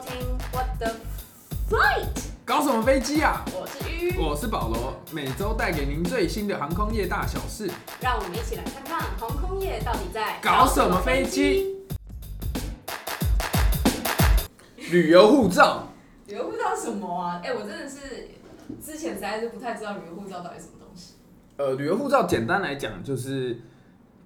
听 What the Flight，搞什么飞机啊？我是鱼，我是保罗，每周带给您最新的航空业大小事。让我们一起来看看航空业到底在搞什么飞机？旅游护照，旅游护照是什么啊？哎、我真的是之前实在是不太知道旅游护照到底什么东西。呃，旅游护照简单来讲就是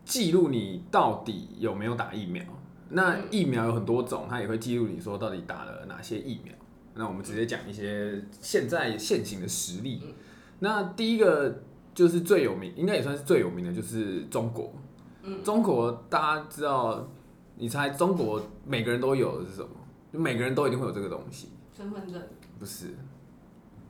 记录你到底有没有打疫苗。那嗯疫苗有很多种，它也会记录你说到底打了哪些疫苗。那我们直接讲一些现在现行的实例。嗯那第一个就是最有名，应该也算是最有名的，就是中国。嗯中国大家知道，你猜中国每个人都有的是什么？就每个人都一定会有这个东西，身份证、不是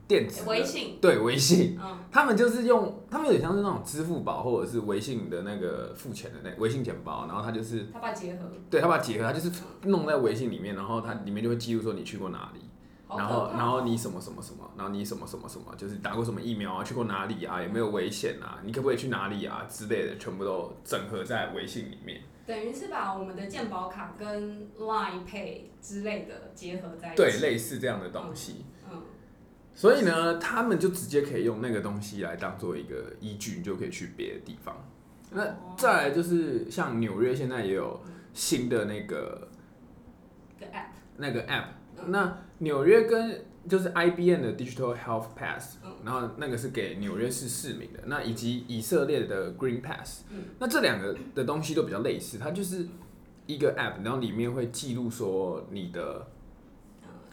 电子微信，对微信。嗯，他们就是用，他们有点像是那种支付宝或者是微信的那个付钱的那微信钱包，然后他就是他把它结合，对他把它结合，他就是弄在微信里面，然后它里面就会记录说你去过哪里，然后然后你什么什么什么，然后你什么什么什么，就是打过什么疫苗啊，去过哪里啊，有没有危险啊，你可不可以去哪里啊之类的，全部都整合在微信里面。等于是把我们的健保卡跟 Line Pay 之类的结合在一起。对，类似这样的东西。嗯，所以呢，他们就直接可以用那个东西来当做一个依据，你就可以去别的地方。那哦再来就是像纽约现在也有新的那个个 App，那个 app，嗯。那纽约跟就是 IBM 的 Digital Health Pass，嗯。然后那个是给纽约市市民的，那以及以色列的 Green Pass，嗯。那这两个的东西都比较类似，它就是一个 app，然后里面会记录说你的嗯，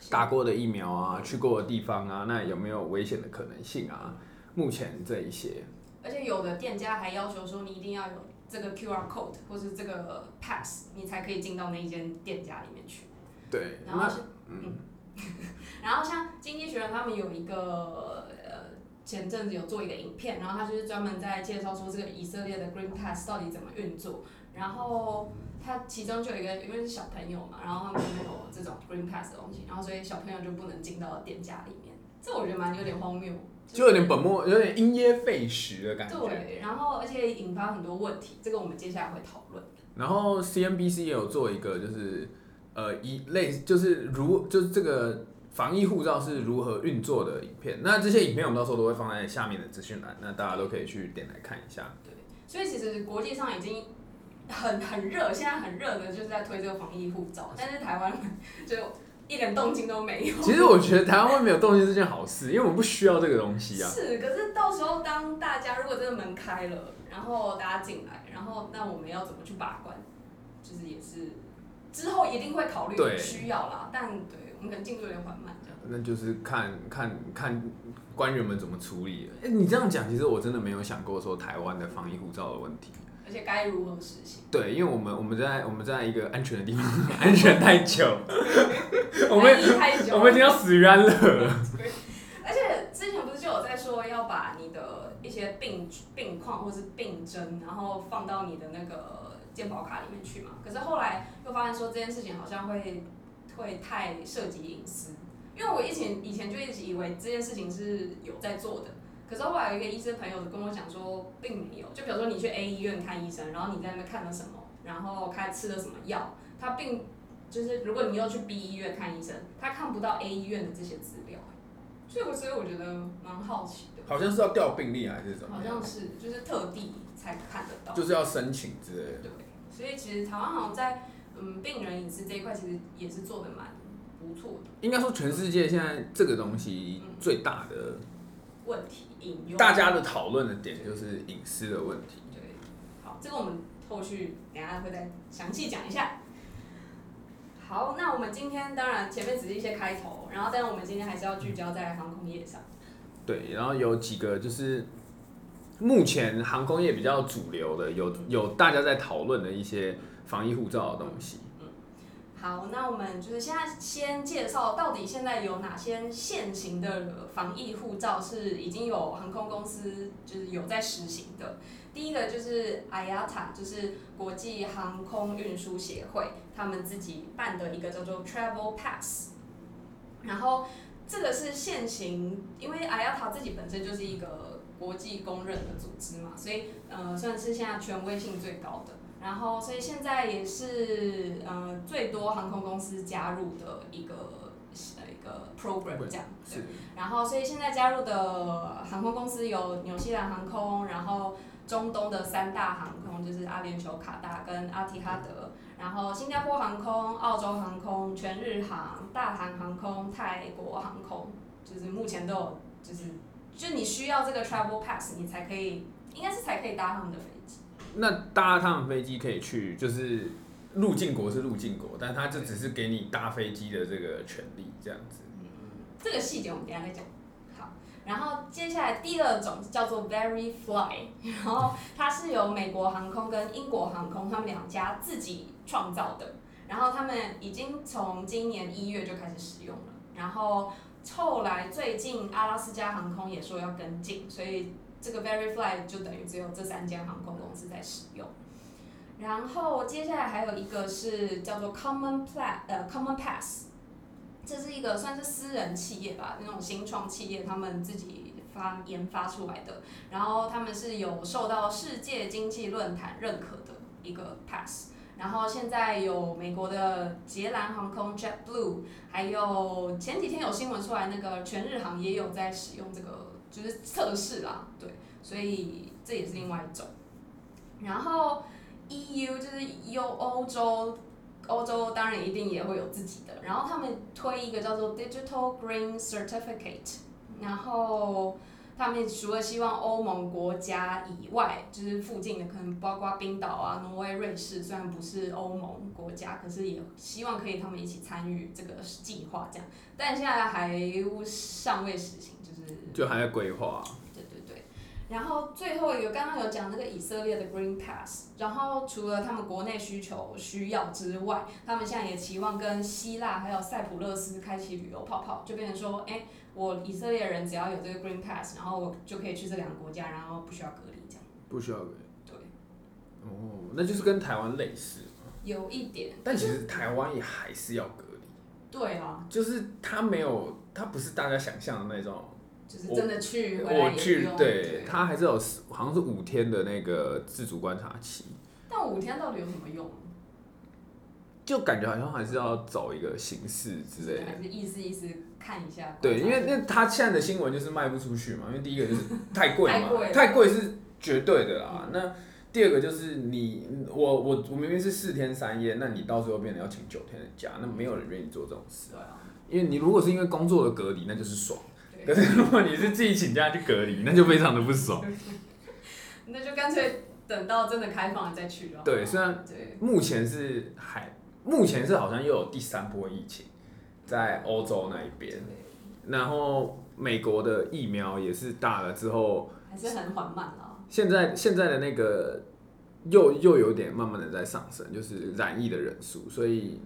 打过的疫苗啊，去过的地方啊，那有没有危险的可能性啊？目前这一些，而且有的店家还要求说你一定要有这个 QR code 或是这个 pass，你才可以进到那一间店家里面去。对，然后是，嗯，然后像经济学人他们有一个呃前阵子有做一个影片，然后他就是专门在介绍说这个以色列的 Green Pass 到底怎么运作，然后他其中就有一个因为是小朋友嘛，然后他们没有这种 Green Pass 的东西，然后所以小朋友就不能进到店家里面，这我觉得蛮有点荒谬，就有点本末，有点因噎废食的感觉。对，然后而且引发很多问题，这个我们接下来会讨论。然后 CNBC 也有做一个，就是呃一类就是如就是这个防疫护照是如何运作的影片。那这些影片我们到时候都会放在下面的资讯栏，那大家都可以去点来看一下。对所以其实国际上已经很 很热，现在很热的就是在推这个防疫护照，但是台湾就一点动静都没有。其实我觉得台湾会没有动静是件好事，因为我们不需要这个东西啊。是，可是到时候当大家如果真的门开了，然后大家进来，然后那我们要怎么去把关，就是也是之后一定会考虑对需要啦，但对我们可能进度有点缓慢这样。那就是看看看官员们怎么处理。哎、你这样讲，其实我真的没有想过说台湾的防疫护照的问题。而且该如何实行？对，因为我们我们在我们在一个安全的地方安全太久，我们难以太久我们已经要死于安乐了。而且之前不是就有在说要把你的一些病病况或是病症，然后放到你的那个健保卡里面去嘛？可是后来又发现说这件事情好像会会太涉及隐私，因为我以前以前就一直以为这件事情是有在做的，可是后来有一个医生朋友跟我讲说并没有，就比如说你去 A 医院看医生，然后你在那边看了什么，然后开吃了什么药，他并就是如果你又去 B 医院看医生，他看不到 A 医院的这些资料。所以我所以我觉得蛮好奇的，好像是要调病历还是什么好？像是就是特地才看得到，就是要申请之类的。对，所以其实台湾好像在嗯病人隐私这一块其实也是做的蛮不错的。应该说全世界现在这个东西最大的，问题引用大家的讨论的点就是隐私的问题。对，好，这个我们后续等下会再详细讲一下。好，那我们今天当然前面只是一些开头，然后但是我们今天还是要聚焦在航空业上。对，然后有几个就是目前航空业比较主流的，有有大家在讨论的一些防疫护照的东西。好，那我们就是现在先介绍到底现在有哪些现行的防疫护照是已经有航空公司就是有在实行的。第一个就是 IATA，就是国际航空运输协会，他们自己办的一个叫做 Travel Pass。然后这个是现行，因为 IATA 自己本身就是一个国际公认的组织嘛，所以呃算是现在权威性最高的。然后所以现在也是呃最多航空公司加入的一个呃一个 program 这样。对是然后，所以现在加入的航空公司有纽西兰航空，然后中东的三大航空就是阿联酋、卡达跟阿提哈德，然后新加坡航空、澳洲航空、全日航、大韩航空、泰国航空，就是目前都有，就是就你需要这个 travel pass，你才可以，应该是才可以搭他们的飞机。那搭他们飞机可以去，就是入境国是入境国，但他就只是给你搭飞机的这个权利，这样子。嗯这个细节我们等下再讲。好，然后接下来第二种叫做 Very Fly，然后它是由美国航空跟英国航空他们两家自己创造的，然后他们已经从今年一月就开始使用了，然后后来最近阿拉斯加航空也说要跟进，所以这个 Very Fly 就等于只有这三间航空公司在使用。然后接下来还有一个是叫做 Common Pla 呃 Common Pass，这是一个算是私人企业吧，那种新创企业他们自己发研发出来的，然后他们是有受到世界经济论坛认可的一个 pass。然后现在有美国的捷兰航空 JetBlue，还有前几天有新闻出来，那个全日航也有在使用这个，就是测试啦，对，所以这也是另外一种。然后 EU 就是优欧洲欧洲当然一定也会有自己的，然后他们推一个叫做 Digital Green Certificate，然后他们除了希望欧盟国家以外，就是附近的可能包括冰岛啊、挪威、瑞士，虽然不是欧盟国家，可是也希望可以他们一起参与这个计划这样，但现在还尚未实行，就是就还在规划。对对对，然后最后一个刚刚有讲那个以色列的 Green Pass，然后除了他们国内需求需要之外，他们现在也期望跟希腊还有塞浦路斯开启旅游泡泡，就变成说，哎，我以色列人只要有这个 Green Pass，然后我就可以去这两个国家，然后不需要隔离这样。不需要隔离。对，哦，那就是跟台湾类似，有一点，但其实台湾也还是要隔离，对啊，就是他没有，他不是大家想象的那种。就是真的去我去，用对，他还是有好像是五天的那个自主观察期，但五天到底有什么用？就感觉好像还是要走一个形式之类的。还是意思意思看一下。对，因为那他现在的新闻就是卖不出去嘛，因为第一个就是 太贵嘛太贵，是绝对的啦。那第二个就是你我我我明明是四天三夜，那你到时候变成要请九天的假，那没有人愿意做这种事对啊，因为你如果是因为工作的隔离，那就是爽；可，是如果你是自己请假去隔离，那就非常的不爽。那就干脆等到真的开放了再去了。对，虽然，目前是还目前是好像又有第三波疫情在欧洲那一边，然后美国的疫苗也是打了之后。还是很缓慢啦。现在现在的那个又又有点慢慢的在上升，就是染疫的人数，所以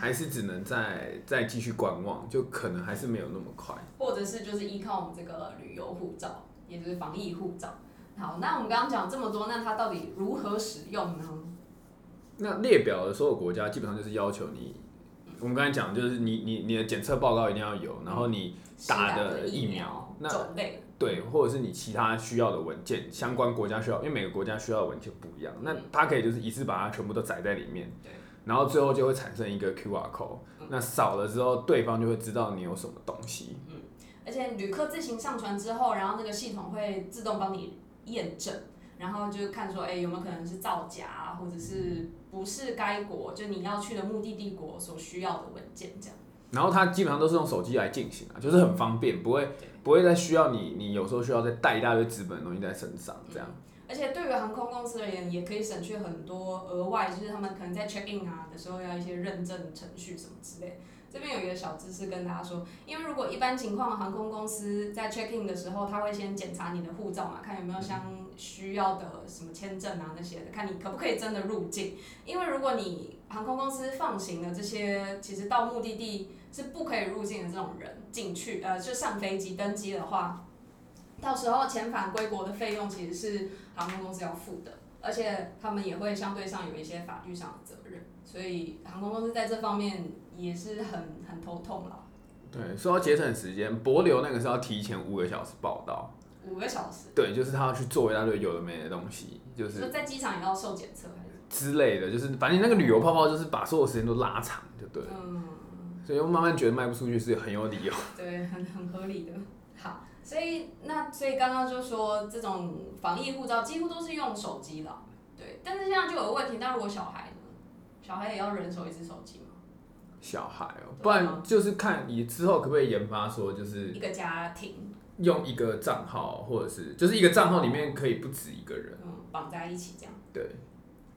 还是只能再再继续观望，就可能还是没有那么快。或者是就是依靠我们这个旅游护照，也就是防疫护照。好，那我们刚刚讲这么多，那它到底如何使用呢？那列表的所有国家基本上就是要求你，我们刚才讲就是你你你的检测报告一定要有，然后你打的疫苗苗那种类，对，或者是你其他需要的文件，相关国家需要，因为每个国家需要的文件不一样，那它可以就是一次把它全部都载在里面，对，然后最后就会产生一个 QR code，那扫了之后，对方就会知道你有什么东西。嗯而且旅客自行上传之后，然后那个系统会自动帮你验证，然后就看说，哎、有没有可能是造假啊，或者是不是该国就你要去的目的地国所需要的文件这样。然后它基本上都是用手机来进行啊，就是很方便，不会不会再需要你你有时候需要再带一大堆纸本的东西在身上这样。而且对于航空公司而言，也可以省去很多额外，就是他们可能在 check in 啊的时候要一些认证程序什么之类。这边有一个小知识跟大家说，因为如果一般情况航空公司在 check in 的时候，他会先检查你的护照嘛，看有没有相需要的什么签证啊那些的，看你可不可以真的入境。因为如果你航空公司放行了这些，其实到目的地是不可以入境的这种人进去，呃，就上飞机登机的话，到时候遣返归国的费用其实是航空公司要付的，而且他们也会相对上有一些法律上的责任，所以航空公司在这方面也是很很头痛了。对，说到节省时间，博流那个是要提前五个小时报到，五个小时，对，就是他要去做一大堆有的没的东西，就是在机场也要受检测还是？之类的，就是反正那个旅游泡泡就是把所有时间都拉长，就对了。嗯，所以我慢慢觉得卖不出去是很有理由。对，很很合理的。好，所以那所以刚刚就说这种防疫护照几乎都是用手机的，对。但是现在就有个问题，那如果小孩呢？小孩也要人手一只手机吗？小孩哦、不然就是看你之后可不可以研发说，就是一个家庭，用一个账号，或者是就是一个账号里面可以不止一个人。嗯，绑在一起这样。对，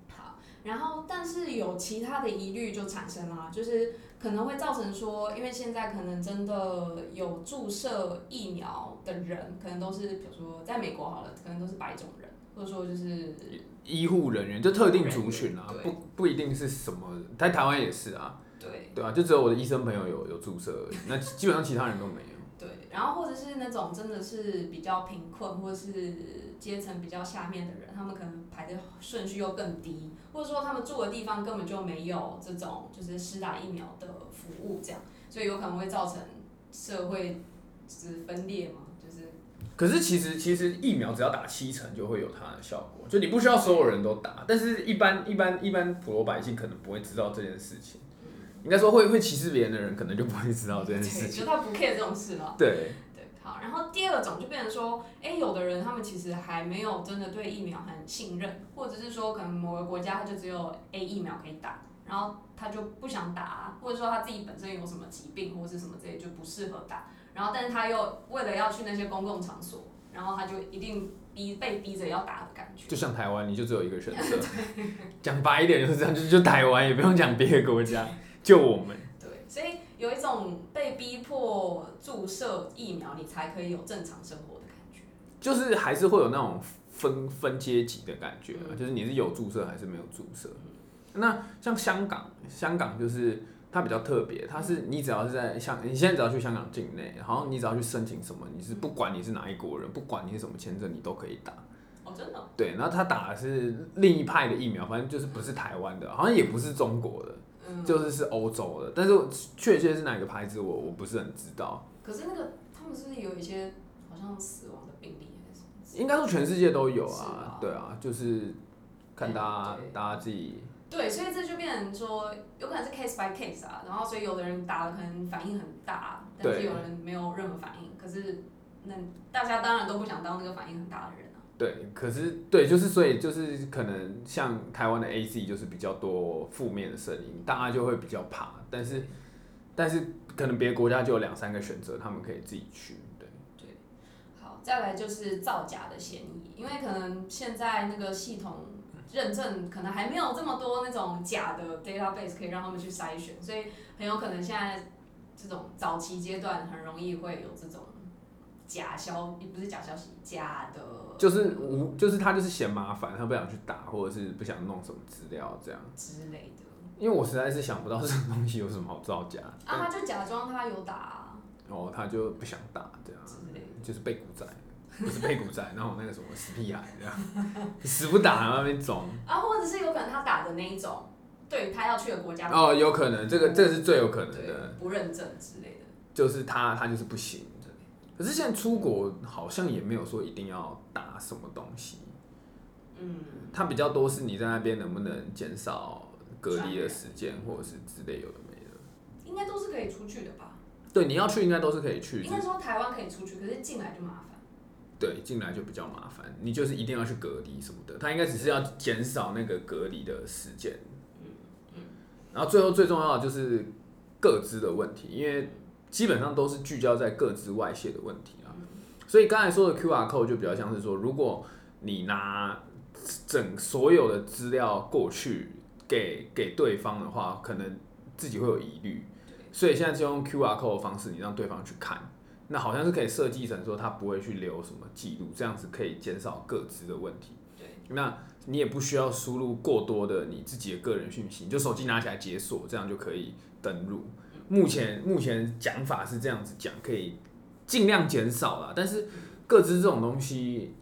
好，然后但是有其他的疑虑就产生了，就是可能会造成说，因为现在可能真的有注射疫苗的人，可能都是比如说在美国好了，可能都是白种人，或者说就是医护人员就特定族群啊，不不一定是什么，在台湾也是啊，对对啊，就只有我的医生朋友有有注射而已，那基本上其他人都没有。对，然后或者是那种真的是比较贫困或者是阶层比较下面的人，他们可能排的顺序又更低，或者说他们住的地方根本就没有这种就是施打疫苗的服务，这样，所以有可能会造成社会就是分裂嘛，就是。可是其实其实疫苗只要打七成就会有它的效果，就你不需要所有人都打，但是一般一般一般普罗百姓可能不会知道这件事情，应该说会会歧视别人的人可能就不会知道这件事，情。就他不 care 这种事了。对，对，好，然后第二种就变成说，哎，有的人他们其实还没有真的对疫苗很信任，或者是说可能某个国家他就只有 A 疫苗可以打，然后他就不想打，或者说他自己本身有什么疾病或是什么之类就不适合打，然后但是他又为了要去那些公共场所，然后他就一定逼被逼着要打的感觉。就像台湾，你就只有一个选择。讲白一点就是这样，就就台湾，也不用讲别的国家，就我们。对，所以有一种被逼迫注射疫苗，你才可以有正常生活的感觉。就是还是会有那种分分阶级的感觉就是你是有注射还是没有注射。那像香港，香港就是它比较特别，它是你只要是在香，你现在只要去香港境内，然后你只要去申请什么，你是不管你是哪一国人，不管你是什么签证，你都可以打。哦，真的哦，对，然后他打的是另一派的疫苗，反正就是不是台湾的，好像也不是中国的，嗯，就是是欧洲的，但是确切是哪个牌子我我不是很知道。可是那个他们是不是有一些好像死亡的病例还是？应该说全世界都有啊啊，对啊，就是看大家对大家自己对，所以这就变成说，有可能是 case by case 啊，然后所以有的人打了可能反应很大，但是有人没有任何反应，可是那大家当然都不想当那个反应很大的人啊。对，可是对，就是所以就是可能像台湾的 A Z 就是比较多负面的声音，大家就会比较怕，但是但是可能别的国家就有两三个选择，他们可以自己去，对。好，再来就是造假的嫌疑，因为可能现在那个系统认证可能还没有这么多那种假的 database 可以让他们去筛选，所以很有可能现在这种早期阶段很容易会有这种假消，也不是假消息，假的，就是无，就是他就是嫌麻烦，他不想去打，或者是不想弄什么资料这样。之类的。因为我实在是想不到这种东西有什么好造假，啊，他就假装他有打、啊、哦他就不想打这样，之类的。就是被古仔，不是被股仔，然后那个什么死屁孩这样，死不打然后那边装。啊，或者是有可能他打的那一种，对他要去的国家哦，有可能，这个这个是最有可能的，不认证之类的。就是他他就是不行。可是现在出国好像也没有说一定要打什么东西，嗯，它比较多是你在那边能不能减少隔离的时间，或者是之类有的没的。应该都是可以出去的吧？对，你要去应该都是可以去，应该说台湾可以出去，可是进来就麻烦。对，进来就比较麻烦，你就是一定要去隔离什么的，他应该只是要减少那个隔离的时间。嗯嗯然后最后最重要的就是各自的问题，因为基本上都是聚焦在各自外泄的问题啊。所以刚才说的 QR code 就比较像是说，如果你拿整所有的资料过去给给对方的话，可能自己会有疑虑。所以现在就用 QR code 的方式，你让对方去看，那好像是可以设计成说他不会去留什么记录，这样子可以减少各自的问题。对，那你也不需要输入过多的你自己的个人讯息，你就手机拿起来解锁，这样就可以登录。目前目前讲法是这样子讲，可以尽量减少啦。但是各自这种东西，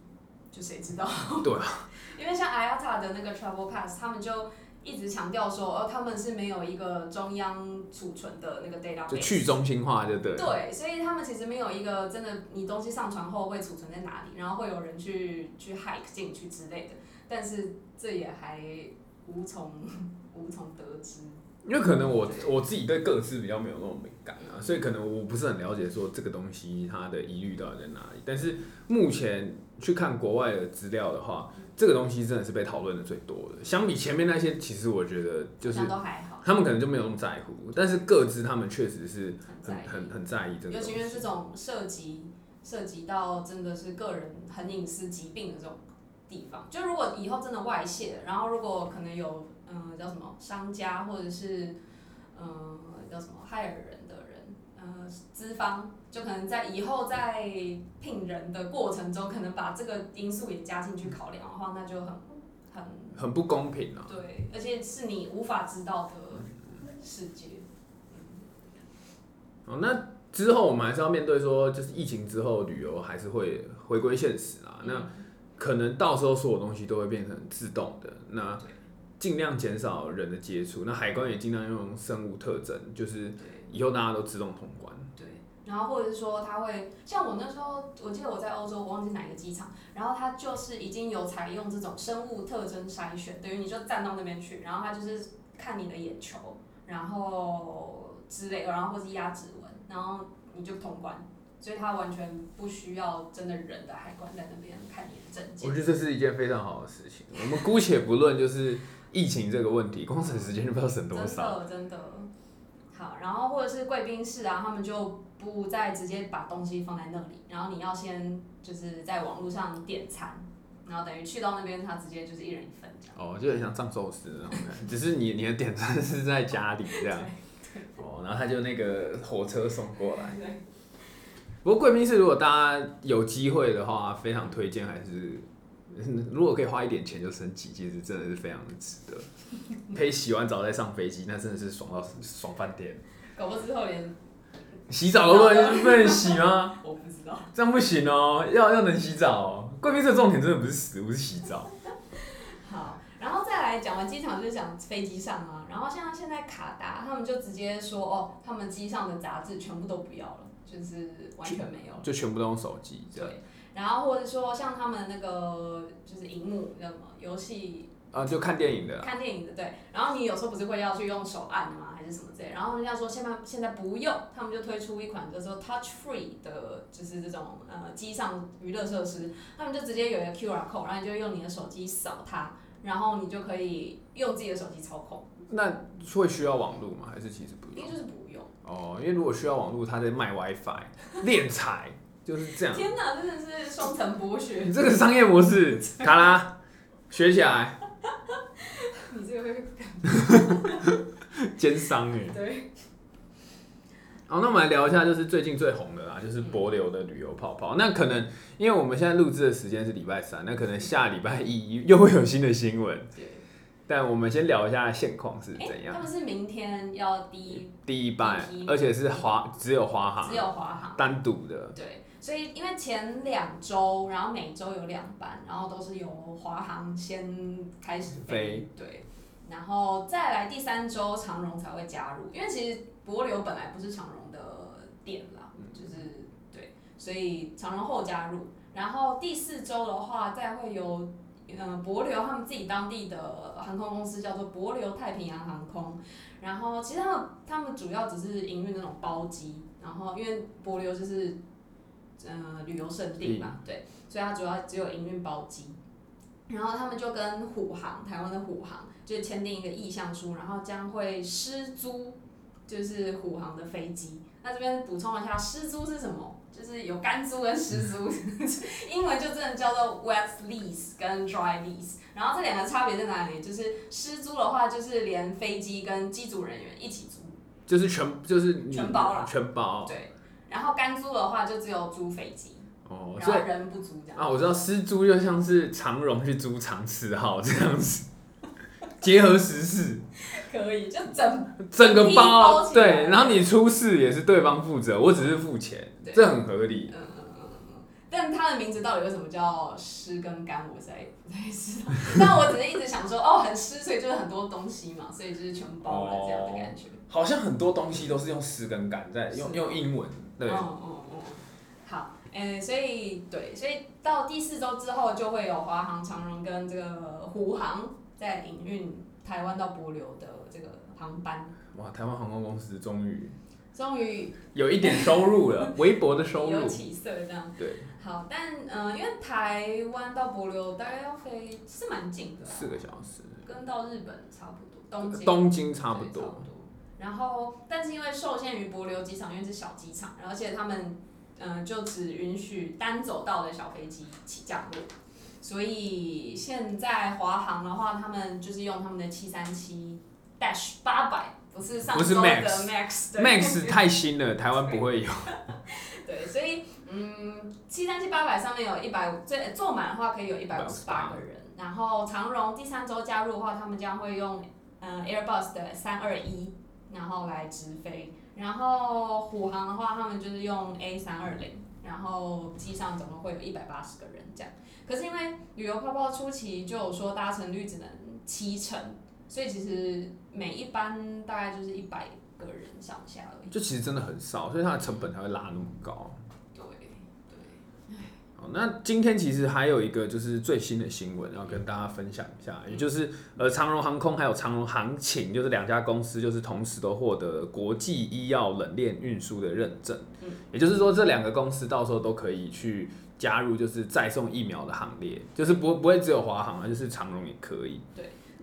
就谁知道？对啊，因为像 IATA 的那个 Travel Pass，他们就一直强调说，哦，他们是没有一个中央储存的那个 database，就去中心化，就对。对，所以他们其实没有一个真的，你东西上传后会储存在哪里，然后会有人去去 hack 进去之类的。但是这也还无从无从得知。因为可能我我自己对各自比较没有那么敏感啊，所以可能我不是很了解说这个东西它的疑虑到底在哪里。但是目前去看国外的资料的话，这个东西真的是被讨论的最多的。相比前面那些，其实我觉得就是好像都还好，他们可能就没有那么在乎，但是各自他们确实是很很很很在意这个东尤其因为西。这种涉及涉及到真的是个人很隐私疾病的这种地方，就如果以后真的外泄，然后如果可能有嗯、呃叫什么商家或者是嗯、呃叫什么害人的人，呃资方就可能在以后在聘人的过程中，可能把这个因素也加进去考量的话，那就很很很不公平啊！对，而且是你无法知道的世界。哦，那之后我们还是要面对说，就是疫情之后旅游还是会回归现实啊。那可能到时候所有东西都会变成自动的，那尽量减少人的接触。那海关也尽量用生物特征，就是。以后大家都自动通关。对，然后或者是说他会像我那时候，我记得我在欧洲，我忘记哪个机场，然后他就是已经有采用这种生物特征筛选，等于你就站到那边去，然后他就是看你的眼球，然后之类的，然后或是压指纹，然后你就通关，所以他完全不需要真的人的海关在那边看你的证件我。觉得这是一件非常好的事情。我们姑且不论就是疫情这个问题，光省时间就不知道省多少真少。的真的。好，然后或者是贵宾室啊，他们就不再直接把东西放在那里，然后你要先就是在网络上点餐，然后等于去到那边，他直接就是一人一份这样。哦，就很像藏寿司那种感觉，只是你你的点餐是在家里这样。哦，然后他就那个火车送过来。不过贵宾室如果大家有机会的话，非常推荐，还是 如果可以花一点钱就升级，其实真的是非常的值得。可以洗完澡再上飞机，那真的是爽到爽翻天。搞不好之后连洗澡都不能不能洗吗？我不知道。这样不行哦，要要能洗澡哦。贵宾室的重点真的不是食物，是洗澡。好，然后再来讲完机场就是讲飞机上啊，然后像现在卡达他们就直接说哦，他们机上的杂志全部都不要了，就是完全没有。就全部都用手机这样。对，然后或者说像他们那个就是荧幕叫什么游戏啊，就看电影的。看电影的对，然后你有时候不是会要去用手按吗，还是什么之类，然后人家说现在现在不用，他们就推出一款叫做 Touch Free 的，就是这种呃机上娱乐设施，他们就直接有一个 QR code，然后你就用你的手机扫它，然后你就可以用自己的手机操控，那会需要网络吗？还是其实不用？应该就是不用。哦，因为如果需要网络，他在卖 WiFi，敛财就是这样。天哪，真的是双层剥削你，这个商业模式，卡拉学起来，你这个会 奸商哎。对，好，那我们来聊一下，就是最近最红的啦，就是博流的旅游泡泡。那可能因为我们现在录制的时间是礼拜三，那可能下礼拜一又会有新的新闻。对。但我们先聊一下现况是哎、怎样他。们是明天要第一，第一班，而且是华只有华航只有华航。单独的，对，所以因为前两周，然后每周有两班，然后都是由华航先开始飞，对，然后再来第三周长荣才会加入，因为其实博流本来不是长荣的店啦，就是对，所以长荣后加入，然后第四周的话再会有。嗯，博流他们自己当地的航空公司叫做博流太平洋航空，然后其实他们他们主要只是营运那种包机，然后因为博流就是呃旅游胜地嘛，对，所以它主要只有营运包机。然后他们就跟虎航，台湾的虎航，就签订一个意向书，然后将会失租，就是虎航的飞机。那这边补充一下，失租是什么？就是有干租跟湿租，英文就真的叫做 wet lease 跟 dry lease。然后这两个差别在哪里？就是湿租的话，就是连飞机跟机组人员一起租，就是全就是全包了全包对。然后干租的话，就只有租飞机，哦，所以然后人不租这样。啊，我知道私租就像是长荣去租长次号这样子，结合时事，可以，就整整个包包对，然后你出事也是对方负责，我只是付钱，对这很合理。嗯嗯嗯嗯，但它的名字到底为什么叫湿跟干，我实在不太知道。但我只是一直想说，哦，很湿，所以就是很多东西嘛，所以就是全包了这样的感觉。好像很多东西都是用湿跟干在用用英文，对，嗯嗯嗯。好，诶、所以对，所以到第四周之后就会有华航、长荣跟这个湖航在营运台湾到帛流的这个航班，哇，台湾航空公司终于终于有一点收入了，微薄的收入。有起色这样。对，好，但嗯、呃因为台湾到帛流大概要飞是蛮近的啊、四个小时，跟到日本差不多，东京东京差不多。然后，但是因为受限于柏流机场，因为是小机场，而且他们嗯、呃就只允许单走道的小飞机起降落，所以现在华航的话，他们就是用他们的七三七 dash 八百，不是上周的 Max Max Max 太新了，台湾不会有。对，所以嗯，七三七八百上面有一百五，最坐满的话可以有一百五十八个人。然后长荣第三周加入的话，他们将会用嗯 Airbus 的三二一，然后来直飞。然后虎航的话，他们就是用 A 三二零，然后机上总共会有一百八十个人这样。可是因为旅游泡泡初期就有说搭乘率只能七成，所以其实每一班大概就是一百个人上下而已。就其实真的很少，所以它的成本才会拉那么高。那今天其实还有一个就是最新的新闻要跟大家分享一下，也就是呃长荣航空还有长荣航勤，就是两家公司就是同时都获得国际医药冷链运输的认证，嗯。也就是说这两个公司到时候都可以去加入就是再送疫苗的行列，就是不不会只有华航啊，就是长荣也可以。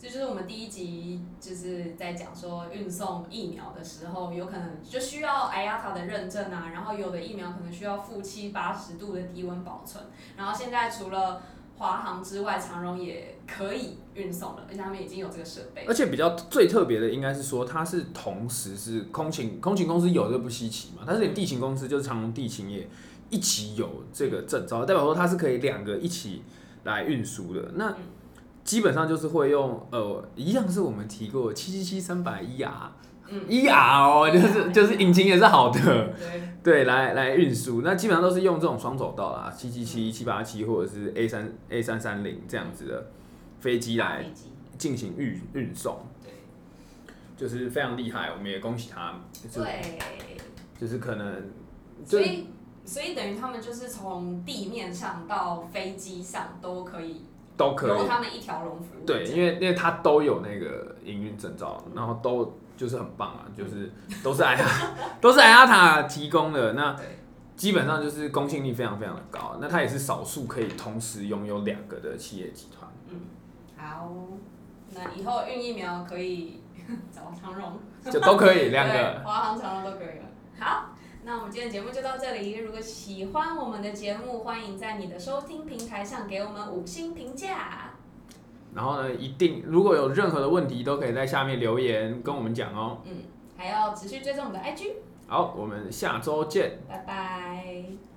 这就是我们第一集就是在讲说运送疫苗的时候，有可能就需要 IATA 的认证啊，然后有的疫苗可能需要负七八十度的低温保存，然后现在除了华航之外，长荣也可以运送了，而且他们已经有这个设备而。且比较最特别的应该是说，它是同时是空勤空勤公司有这不稀奇嘛，但是连地勤公司就是长荣地勤也一起有这个证照，代表说它是可以两个一起来运输的。那嗯基本上就是会用呃，一样是我们提过七七七三百一 R 嗯，一 R 哦，就是 就是引擎也是好的，对，对，来来运输。那基本上都是用这种双走道啦，七七七、七八七或者是 A 三 A 三三零这样子的飞机来，进行运运送。对就是非常厉害，我们也恭喜他。就是对，就是可能，就所以所以等于他们就是从地面上到飞机上都可以都可以。他们一条龙服务。对，因为因为他都有那个营运证照，然后都就是很棒啊，就是都是 i 都是 IATA 提供的，那基本上就是公信力非常非常的高。那它也是少数可以同时拥有两个的企业集团。好，那以后运疫苗可以 找长荣。就都可以两对个。华航、长荣都可以了。好，那我们今天的节目就到这里。如果喜欢我们的节目，欢迎在你的收听平台上给我们五星评价。然后呢，一定如果有任何的问题，都可以在下面留言跟我们讲哦。嗯还要持续追踪我们的 IG。好，我们下周见。拜拜。